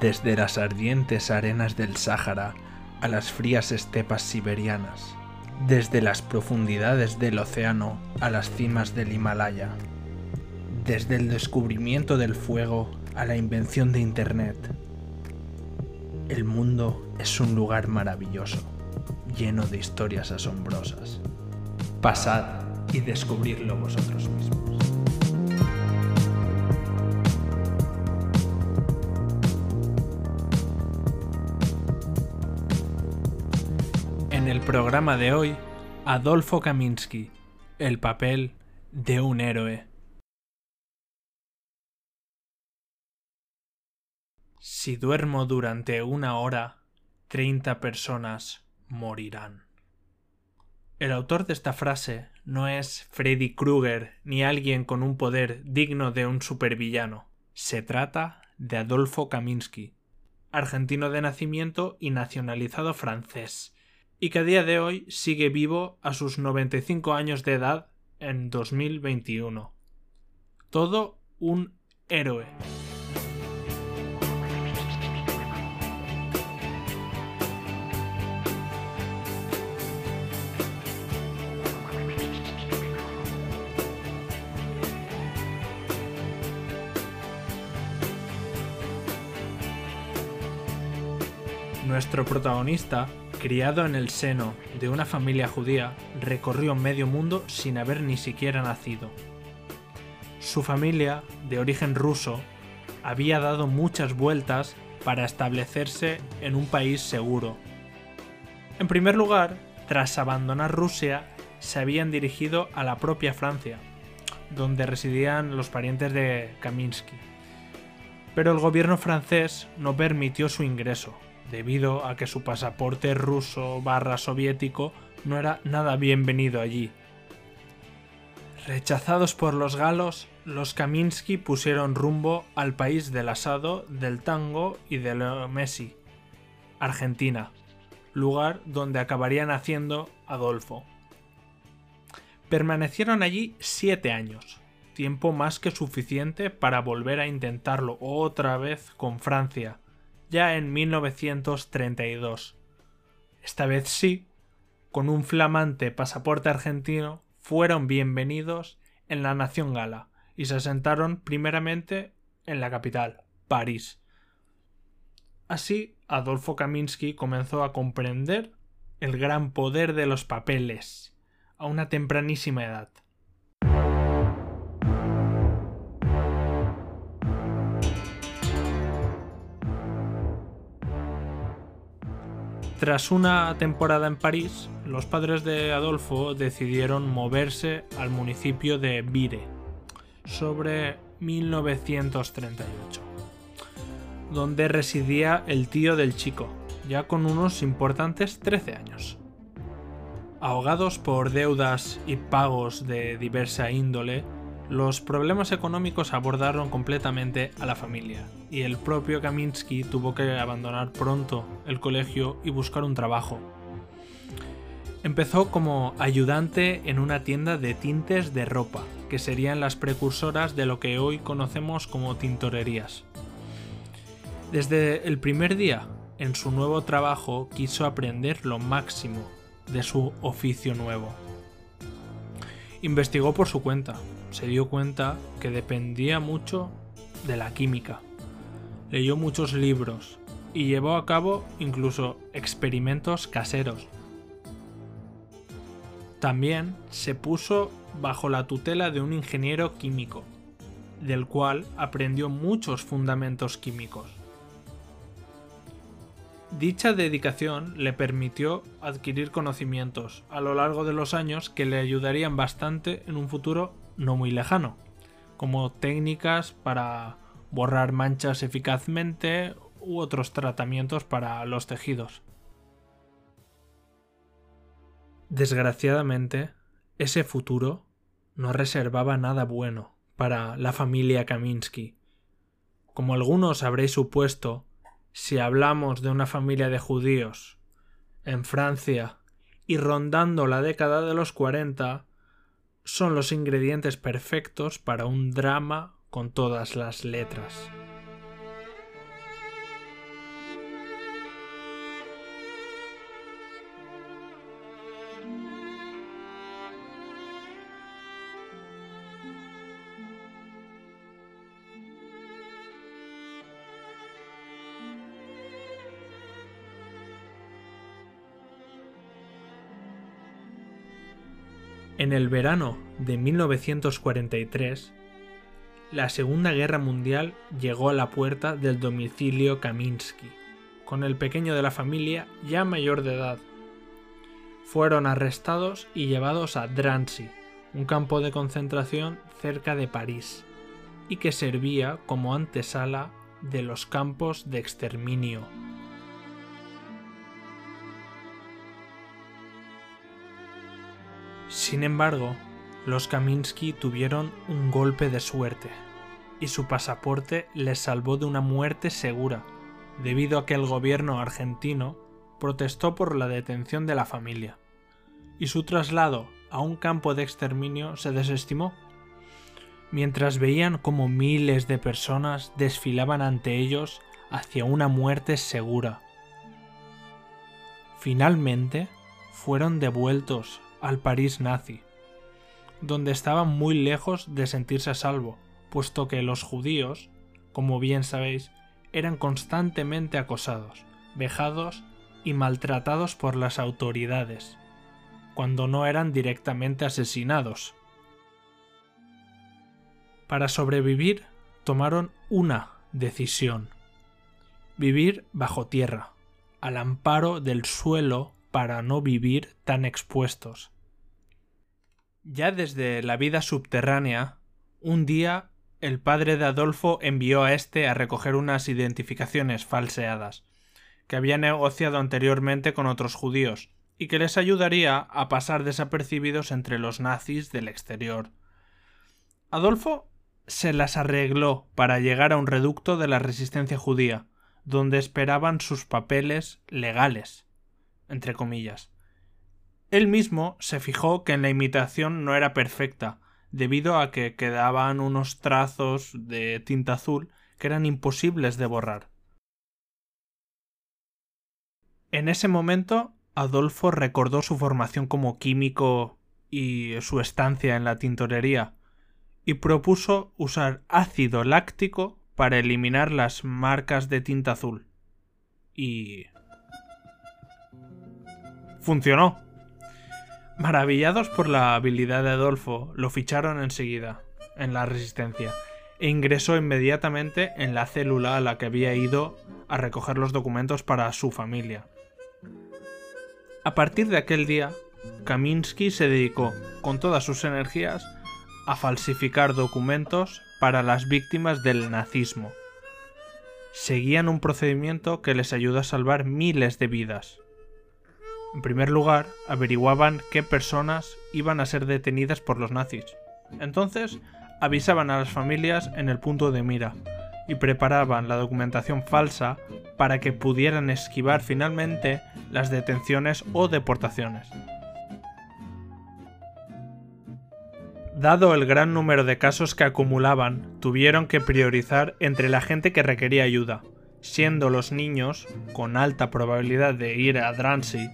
desde las ardientes arenas del Sáhara a las frías estepas siberianas, desde las profundidades del océano a las cimas del Himalaya, desde el descubrimiento del fuego a la invención de Internet. El mundo es un lugar maravilloso, lleno de historias asombrosas. Pasad y descubridlo vosotros mismos. En el programa de hoy, Adolfo Kaminsky, el papel de un héroe. Si duermo durante una hora, treinta personas morirán. El autor de esta frase no es Freddy Krueger ni alguien con un poder digno de un supervillano. Se trata de Adolfo Kaminsky, argentino de nacimiento y nacionalizado francés, y que a día de hoy sigue vivo a sus 95 años de edad en 2021. Todo un héroe. Nuestro protagonista, criado en el seno de una familia judía, recorrió medio mundo sin haber ni siquiera nacido. Su familia, de origen ruso, había dado muchas vueltas para establecerse en un país seguro. En primer lugar, tras abandonar Rusia, se habían dirigido a la propia Francia, donde residían los parientes de Kaminsky. Pero el gobierno francés no permitió su ingreso, debido a que su pasaporte ruso barra soviético no era nada bienvenido allí. Rechazados por los galos, los Kaminsky pusieron rumbo al país del asado, del tango y del Messi, Argentina, lugar donde acabaría naciendo Adolfo. Permanecieron allí siete años, tiempo más que suficiente para volver a intentarlo otra vez con Francia, ya en 1932. Esta vez sí, con un flamante pasaporte argentino, fueron bienvenidos en la nación gala y se asentaron primeramente en la capital, París. Así, Adolfo Kaminsky comenzó a comprender el gran poder de los papeles a una tempranísima edad. Tras una temporada en París, los padres de Adolfo decidieron moverse al municipio de Vire, sobre 1938, donde residía el tío del chico, ya con unos importantes 13 años. Ahogados por deudas y pagos de diversa índole, los problemas económicos abordaron completamente a la familia, y el propio Kaminsky tuvo que abandonar pronto el colegio y buscar un trabajo. Empezó como ayudante en una tienda de tintes de ropa, que serían las precursoras de lo que hoy conocemos como tintorerías. Desde el primer día, en su nuevo trabajo, quiso aprender lo máximo de su oficio nuevo. Investigó por su cuenta, se dio cuenta que dependía mucho de la química. Leyó muchos libros y llevó a cabo incluso experimentos caseros. También se puso bajo la tutela de un ingeniero químico, del cual aprendió muchos fundamentos químicos. Dicha dedicación le permitió adquirir conocimientos a lo largo de los años que le ayudarían bastante en un futuro no muy lejano, como técnicas para borrar manchas eficazmente u otros tratamientos para los tejidos. Desgraciadamente, ese futuro no reservaba nada bueno para la familia Kaminsky. Como algunos habréis supuesto, si hablamos de una familia de judíos en Francia y rondando la década de los 40, son los ingredientes perfectos para un drama con todas las letras. En el verano de 1943, la Segunda Guerra Mundial llegó a la puerta del domicilio Kaminsky, con el pequeño de la familia ya mayor de edad. Fueron arrestados y llevados a Drancy, un campo de concentración cerca de París, y que servía como antesala de los campos de exterminio. Sin embargo, los Kaminsky tuvieron un golpe de suerte, y su pasaporte les salvó de una muerte segura, debido a que el gobierno argentino protestó por la detención de la familia, y su traslado a un campo de exterminio se desestimó, mientras veían como miles de personas desfilaban ante ellos hacia una muerte segura. Finalmente, fueron devueltos al París nazi, donde estaban muy lejos de sentirse a salvo, puesto que los judíos, como bien sabéis, eran constantemente acosados, vejados y maltratados por las autoridades, cuando no eran directamente asesinados. Para sobrevivir, tomaron una decisión. Vivir bajo tierra, al amparo del suelo para no vivir tan expuestos. Ya desde la vida subterránea, un día el padre de Adolfo envió a este a recoger unas identificaciones falseadas, que había negociado anteriormente con otros judíos, y que les ayudaría a pasar desapercibidos entre los nazis del exterior. Adolfo se las arregló para llegar a un reducto de la resistencia judía, donde esperaban sus papeles legales entre comillas. Él mismo se fijó que en la imitación no era perfecta, debido a que quedaban unos trazos de tinta azul que eran imposibles de borrar. En ese momento, Adolfo recordó su formación como químico y su estancia en la tintorería, y propuso usar ácido láctico para eliminar las marcas de tinta azul. Y Funcionó. Maravillados por la habilidad de Adolfo, lo ficharon enseguida, en la resistencia, e ingresó inmediatamente en la célula a la que había ido a recoger los documentos para su familia. A partir de aquel día, Kaminsky se dedicó, con todas sus energías, a falsificar documentos para las víctimas del nazismo. Seguían un procedimiento que les ayudó a salvar miles de vidas. En primer lugar, averiguaban qué personas iban a ser detenidas por los nazis. Entonces, avisaban a las familias en el punto de mira y preparaban la documentación falsa para que pudieran esquivar finalmente las detenciones o deportaciones. Dado el gran número de casos que acumulaban, tuvieron que priorizar entre la gente que requería ayuda, siendo los niños, con alta probabilidad de ir a Drancy,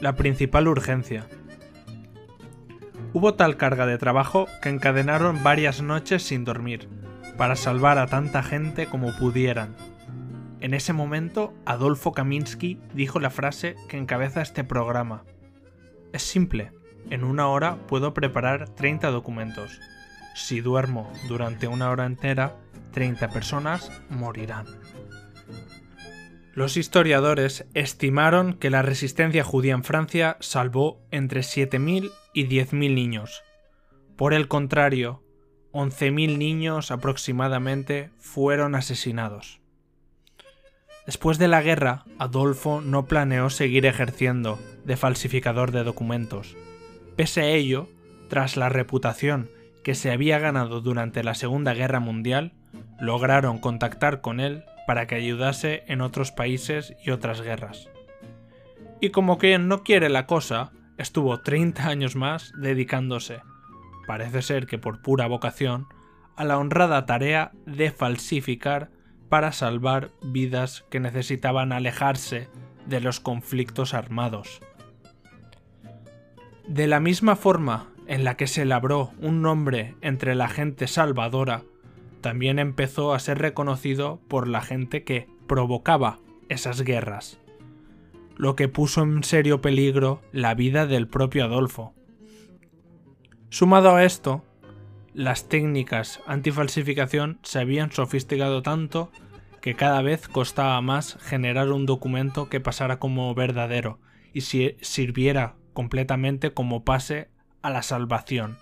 la principal urgencia. Hubo tal carga de trabajo que encadenaron varias noches sin dormir, para salvar a tanta gente como pudieran. En ese momento, Adolfo Kaminsky dijo la frase que encabeza este programa. Es simple, en una hora puedo preparar 30 documentos. Si duermo durante una hora entera, 30 personas morirán. Los historiadores estimaron que la resistencia judía en Francia salvó entre 7.000 y 10.000 niños. Por el contrario, 11.000 niños aproximadamente fueron asesinados. Después de la guerra, Adolfo no planeó seguir ejerciendo de falsificador de documentos. Pese a ello, tras la reputación que se había ganado durante la Segunda Guerra Mundial, lograron contactar con él para que ayudase en otros países y otras guerras. Y como quien no quiere la cosa, estuvo 30 años más dedicándose, parece ser que por pura vocación, a la honrada tarea de falsificar para salvar vidas que necesitaban alejarse de los conflictos armados. De la misma forma en la que se labró un nombre entre la gente salvadora también empezó a ser reconocido por la gente que provocaba esas guerras, lo que puso en serio peligro la vida del propio Adolfo. Sumado a esto, las técnicas antifalsificación se habían sofisticado tanto que cada vez costaba más generar un documento que pasara como verdadero y sirviera completamente como pase a la salvación.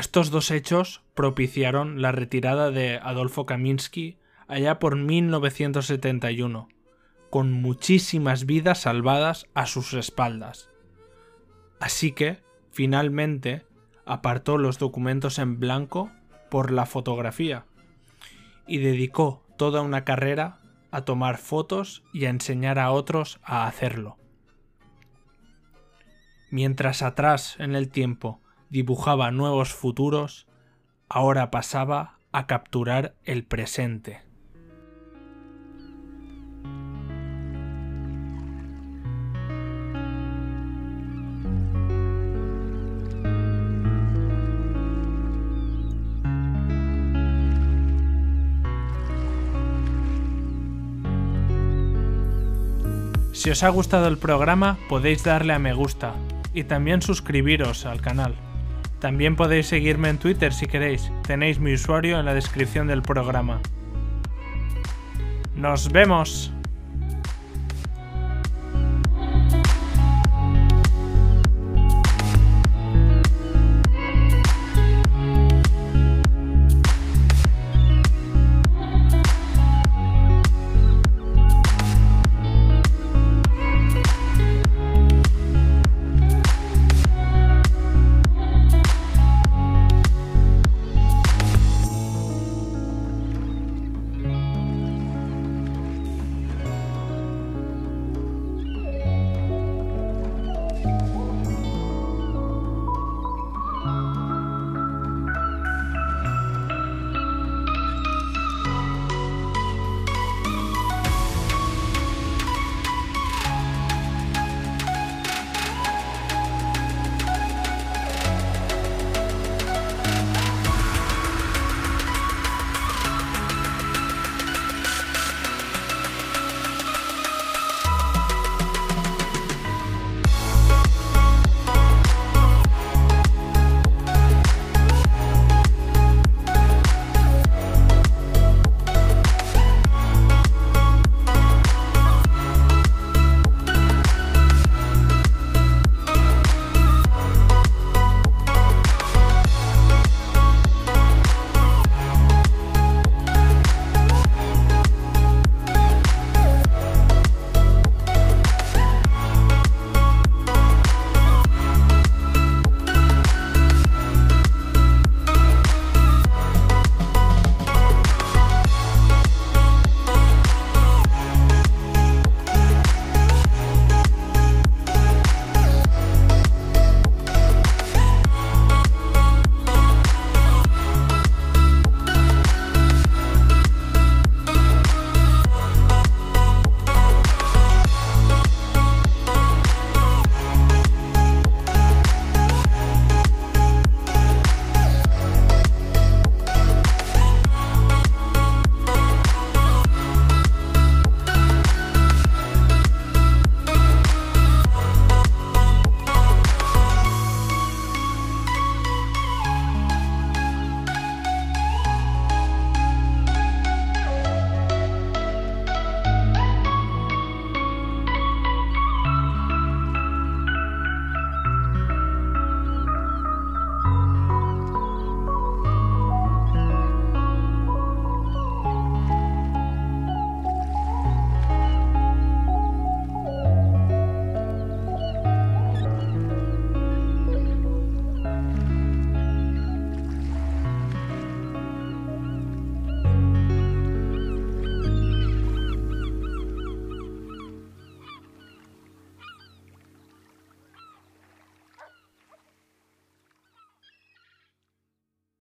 Estos dos hechos propiciaron la retirada de Adolfo Kaminsky allá por 1971, con muchísimas vidas salvadas a sus espaldas. Así que, finalmente, apartó los documentos en blanco por la fotografía y dedicó toda una carrera a tomar fotos y a enseñar a otros a hacerlo. Mientras atrás en el tiempo dibujaba nuevos futuros, ahora pasaba a capturar el presente. Si os ha gustado el programa podéis darle a me gusta y también suscribiros al canal. También podéis seguirme en Twitter si queréis, tenéis mi usuario en la descripción del programa. ¡Nos vemos!